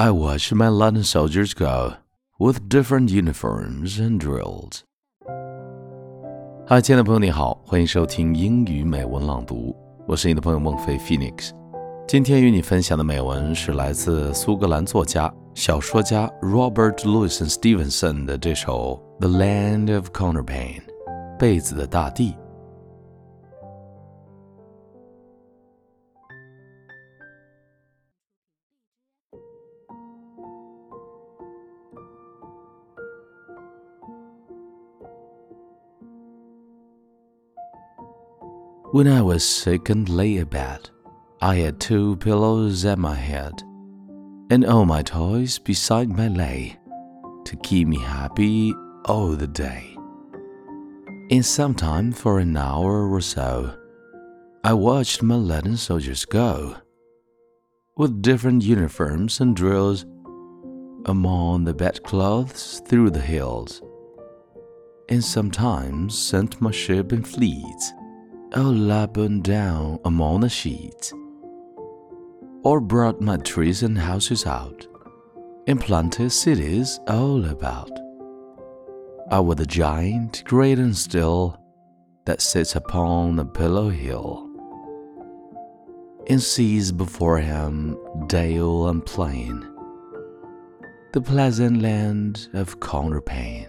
I watched my leaden soldiers go with different uniforms and drills. 嗨，亲爱的朋友，你好，欢迎收听英语美文朗读，我是你的朋友孟非 Phoenix。今天与你分享的美文是来自苏格兰作家、小说家 Robert Louis Stevenson 的这首《The Land of Counterpane》，被子的大地。When I was sick and lay abed, I had two pillows at my head, and all my toys beside me lay, to keep me happy all the day. And sometime for an hour or so, I watched my leaden soldiers go, with different uniforms and drills, among the bedclothes through the hills, and sometimes sent my ship in fleets lap and down among the sheets, or brought my trees and houses out, and planted cities all about. I was the giant, great and still, that sits upon a pillow hill, and sees before him dale and plain, the pleasant land of counterpane.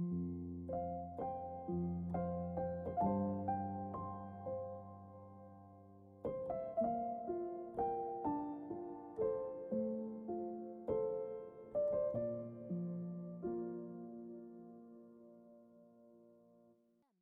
Mm-hmm.